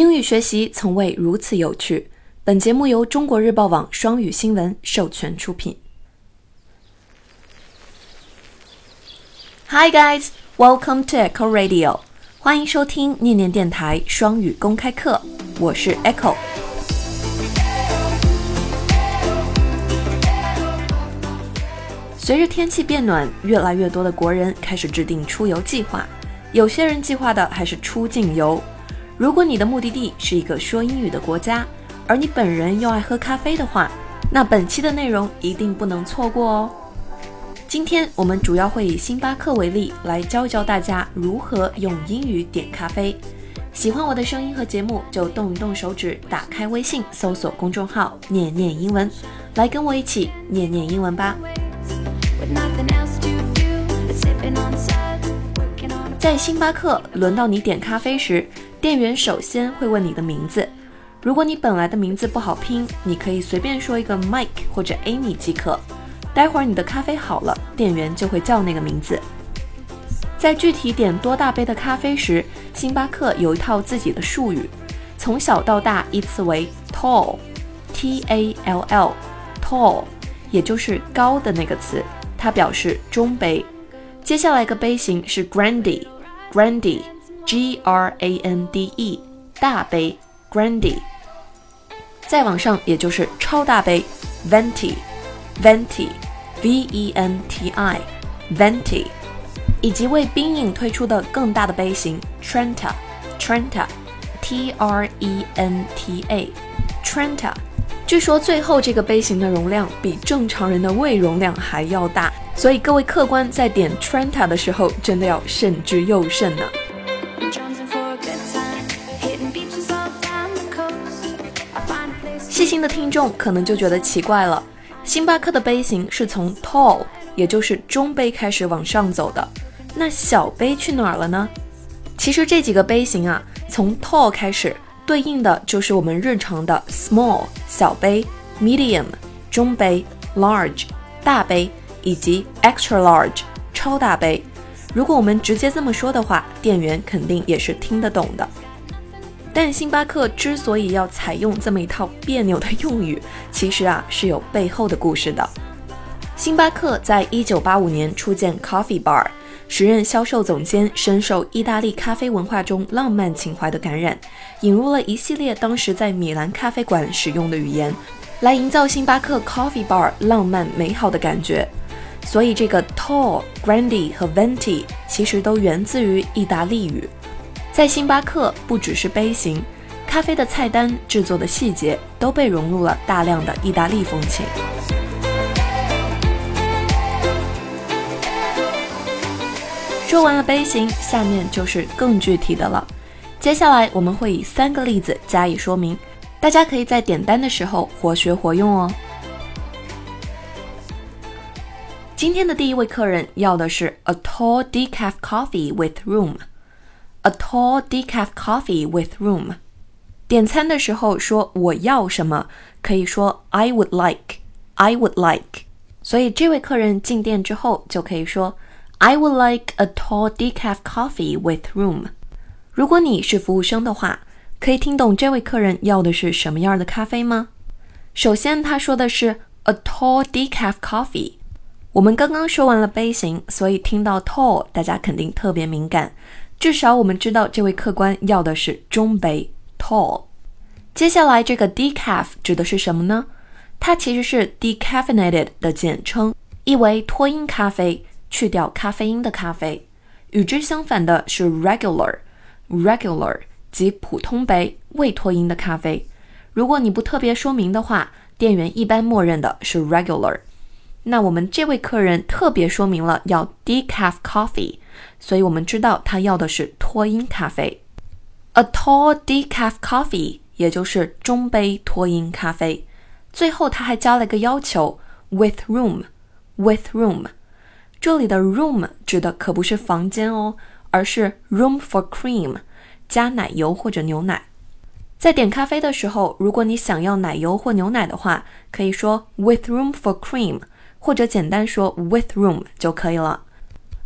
英语学习从未如此有趣。本节目由中国日报网双语新闻授权出品。Hi guys, welcome to Echo Radio，欢迎收听念念电台双语公开课，我是 Echo。随着天气变暖，越来越多的国人开始制定出游计划。有些人计划的还是出境游。如果你的目的地是一个说英语的国家，而你本人又爱喝咖啡的话，那本期的内容一定不能错过哦。今天我们主要会以星巴克为例，来教教大家如何用英语点咖啡。喜欢我的声音和节目，就动一动手指，打开微信，搜索公众号“念念英文”，来跟我一起念念英文吧。在星巴克，轮到你点咖啡时，店员首先会问你的名字。如果你本来的名字不好拼，你可以随便说一个 Mike 或者 Amy 即可。待会儿你的咖啡好了，店员就会叫那个名字。在具体点多大杯的咖啡时，星巴克有一套自己的术语，从小到大依次为 tall，T A L L，tall，也就是高的那个词。它表示中杯。接下来一个杯型是 Grande，Grande G R A N D E 大杯 Grandi，再往上也就是超大杯 Venti，Venti，V E N T I，Venti，以及为冰饮推出的更大的杯型 Trenta，Trenta，T R E N T A，Trenta。据说最后这个杯型的容量比正常人的胃容量还要大，所以各位客官在点 Trenta 的时候真的要慎之又慎呢。的听众可能就觉得奇怪了，星巴克的杯型是从 Tall，也就是中杯开始往上走的，那小杯去哪儿了呢？其实这几个杯型啊，从 Tall 开始。对应的就是我们日常的 small 小杯、medium 中杯、large 大杯以及 extra large 超大杯。如果我们直接这么说的话，店员肯定也是听得懂的。但星巴克之所以要采用这么一套别扭的用语，其实啊是有背后的故事的。星巴克在一九八五年初建 Coffee Bar。时任销售总监深受意大利咖啡文化中浪漫情怀的感染，引入了一系列当时在米兰咖啡馆使用的语言，来营造星巴克 Coffee Bar 浪漫美好的感觉。所以，这个 Tall、Grande 和 Venti 其实都源自于意大利语。在星巴克，不只是杯型，咖啡的菜单、制作的细节都被融入了大量的意大利风情。说完了杯型，下面就是更具体的了。接下来我们会以三个例子加以说明，大家可以在点单的时候活学活用哦。今天的第一位客人要的是 a tall decaf coffee with room A tall decaf coffee with room。点餐的时候说我要什么，可以说 I would like，I would like。所以这位客人进店之后就可以说。I would like a tall decaf coffee with room。如果你是服务生的话，可以听懂这位客人要的是什么样的咖啡吗？首先，他说的是 a tall decaf coffee。我们刚刚说完了杯型，所以听到 tall，大家肯定特别敏感。至少我们知道这位客官要的是中杯 tall。接下来这个 decaf 指的是什么呢？它其实是 decaffeinated 的简称，意为脱因咖啡。去掉咖啡因的咖啡，与之相反的是 regular，regular 即普通杯未脱因的咖啡。如果你不特别说明的话，店员一般默认的是 regular。那我们这位客人特别说明了要 decaf coffee，所以我们知道他要的是脱因咖啡。A tall decaf coffee，也就是中杯脱因咖啡。最后他还加了个要求，with room，with room。这里的 room 指的可不是房间哦，而是 room for cream，加奶油或者牛奶。在点咖啡的时候，如果你想要奶油或牛奶的话，可以说 with room for cream，或者简单说 with room 就可以了。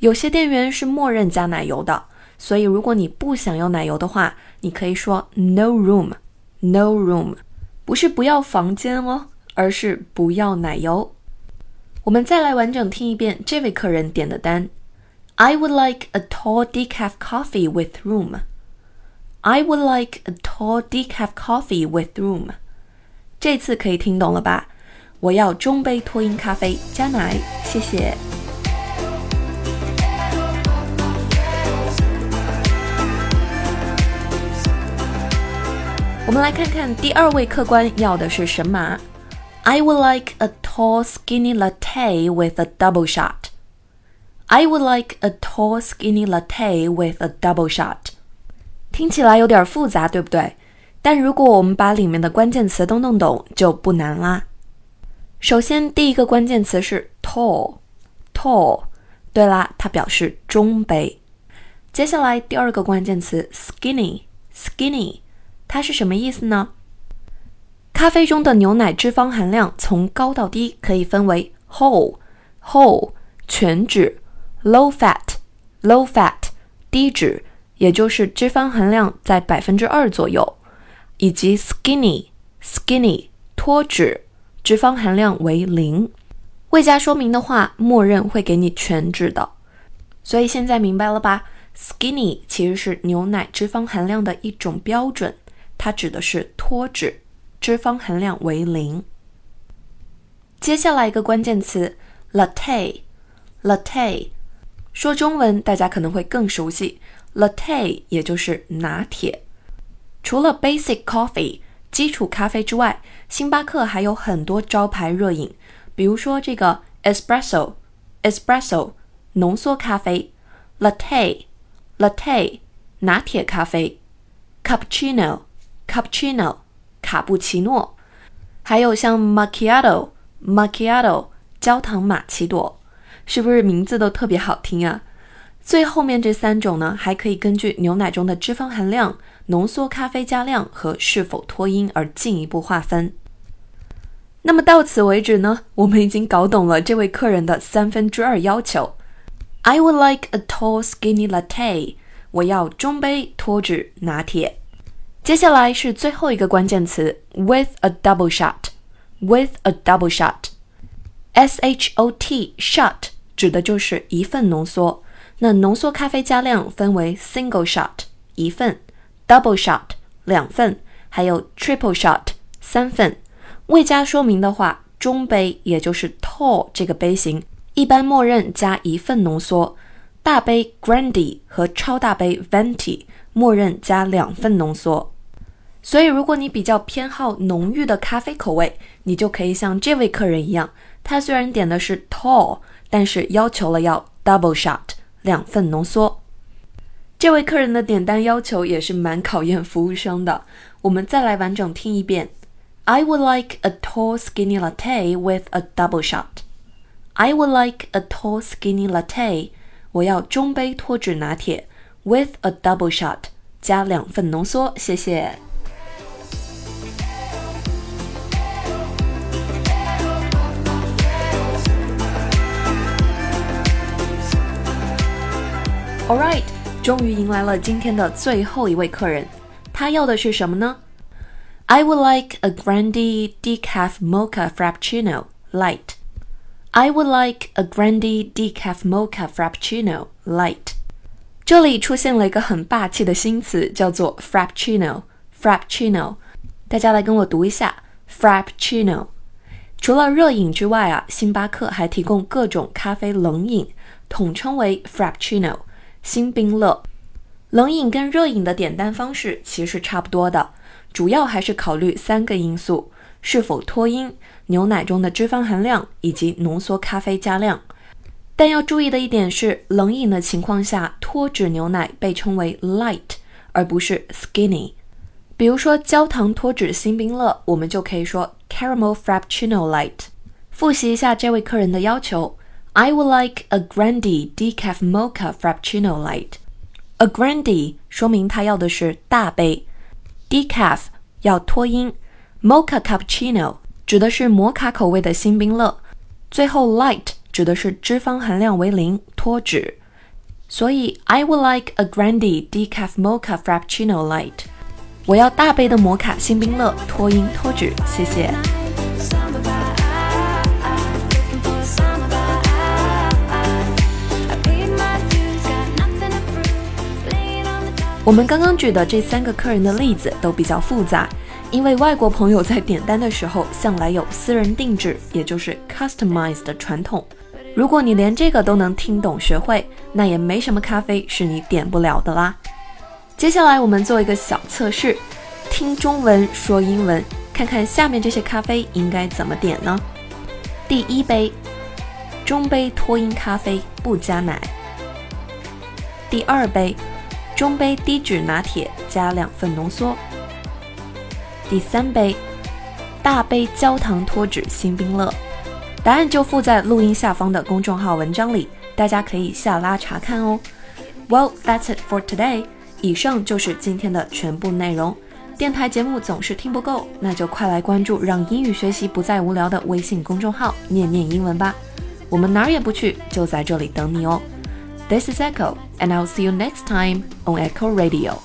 有些店员是默认加奶油的，所以如果你不想要奶油的话，你可以说 no room，no room，不是不要房间哦，而是不要奶油。我们再来完整听一遍这位客人点的单：I would like a tall decaf coffee with room. I would like a tall decaf coffee with room. 这次可以听懂了吧？我要中杯脱音咖啡加奶，谢谢。我们来看看第二位客官要的是什么。I would like a tall, skinny latte with a double shot. I would like a tall, skinny latte with a double shot. 听起来有点复杂，对不对？但如果我们把里面的关键词都弄懂，就不难啦。首先，第一个关键词是 tall，tall。对啦，它表示中杯。接下来第二个关键词 skinny，skinny， 它是什么意思呢？咖啡中的牛奶脂肪含量从高到低可以分为 whole whole 全脂，low fat low fat 低脂，也就是脂肪含量在百分之二左右，以及 skinny skinny 脱脂，脂肪含量为零。未加说明的话，默认会给你全脂的。所以现在明白了吧？skinny 其实是牛奶脂肪含量的一种标准，它指的是脱脂。脂肪含量为零。接下来一个关键词，latte，latte，说中文大家可能会更熟悉，latte 也就是拿铁。除了 basic coffee 基础咖啡之外，星巴克还有很多招牌热饮，比如说这个 espresso，espresso 浓缩咖啡，latte，latte 拿铁咖啡 cappuccino Cappuccino，。卡布奇诺，还有像 macchiato、macchiato 焦糖玛奇朵，是不是名字都特别好听啊？最后面这三种呢，还可以根据牛奶中的脂肪含量、浓缩咖啡加量和是否脱音而进一步划分。那么到此为止呢，我们已经搞懂了这位客人的三分之二要求。I would like a tall, skinny latte。我要中杯脱脂拿铁。接下来是最后一个关键词，with a double shot。with a double shot，s h o t shot 指的就是一份浓缩。那浓缩咖啡加量分为 single shot 一份，double shot 两份，还有 triple shot 三份。未加说明的话，中杯也就是 tall 这个杯型，一般默认加一份浓缩。大杯 grande 和超大杯 venti 默认加两份浓缩。所以，如果你比较偏好浓郁的咖啡口味，你就可以像这位客人一样，他虽然点的是 tall，但是要求了要 double shot 两份浓缩。这位客人的点单要求也是蛮考验服务生的。我们再来完整听一遍：I would like a tall skinny latte with a double shot. I would like a tall skinny latte. 我要中杯脱脂拿铁 with a double shot 加两份浓缩，谢谢。All right，终于迎来了今天的最后一位客人，他要的是什么呢？I would like a grande decaf mocha frappuccino light. I would like a grande decaf mocha frappuccino light. 这里出现了一个很霸气的新词，叫做 frappuccino。frappuccino，大家来跟我读一下 frappuccino。除了热饮之外啊，星巴克还提供各种咖啡冷饮，统称为 frappuccino。新冰乐，冷饮跟热饮的点单方式其实差不多的，主要还是考虑三个因素：是否脱因、牛奶中的脂肪含量以及浓缩咖啡加量。但要注意的一点是，冷饮的情况下，脱脂牛奶被称为 light，而不是 skinny。比如说焦糖脱脂新冰乐，我们就可以说 caramel frappuccino light。复习一下这位客人的要求。I would like a grande decaf mocha frappuccino light. A grande 说明他要的是大杯，decaf 要脱音，mocha cappuccino 指的是摩卡口味的新冰乐，最后 light 指的是脂肪含量为零，脱脂。 所以 I would like a grande decaf mocha frappuccino light。我要大杯的摩卡星冰乐，脱音脱脂，谢谢。 我们刚刚举的这三个客人的例子都比较复杂，因为外国朋友在点单的时候向来有私人定制，也就是 customize 的传统。如果你连这个都能听懂学会，那也没什么咖啡是你点不了的啦。接下来我们做一个小测试，听中文说英文，看看下面这些咖啡应该怎么点呢？第一杯，中杯脱音咖啡，不加奶。第二杯。中杯低脂拿铁加两份浓缩。第三杯，大杯焦糖脱脂新冰乐。答案就附在录音下方的公众号文章里，大家可以下拉查看哦。Well, that's it for today。以上就是今天的全部内容。电台节目总是听不够，那就快来关注让英语学习不再无聊的微信公众号“念念英文”吧。我们哪儿也不去，就在这里等你哦。This is Echo, and I'll see you next time on Echo Radio.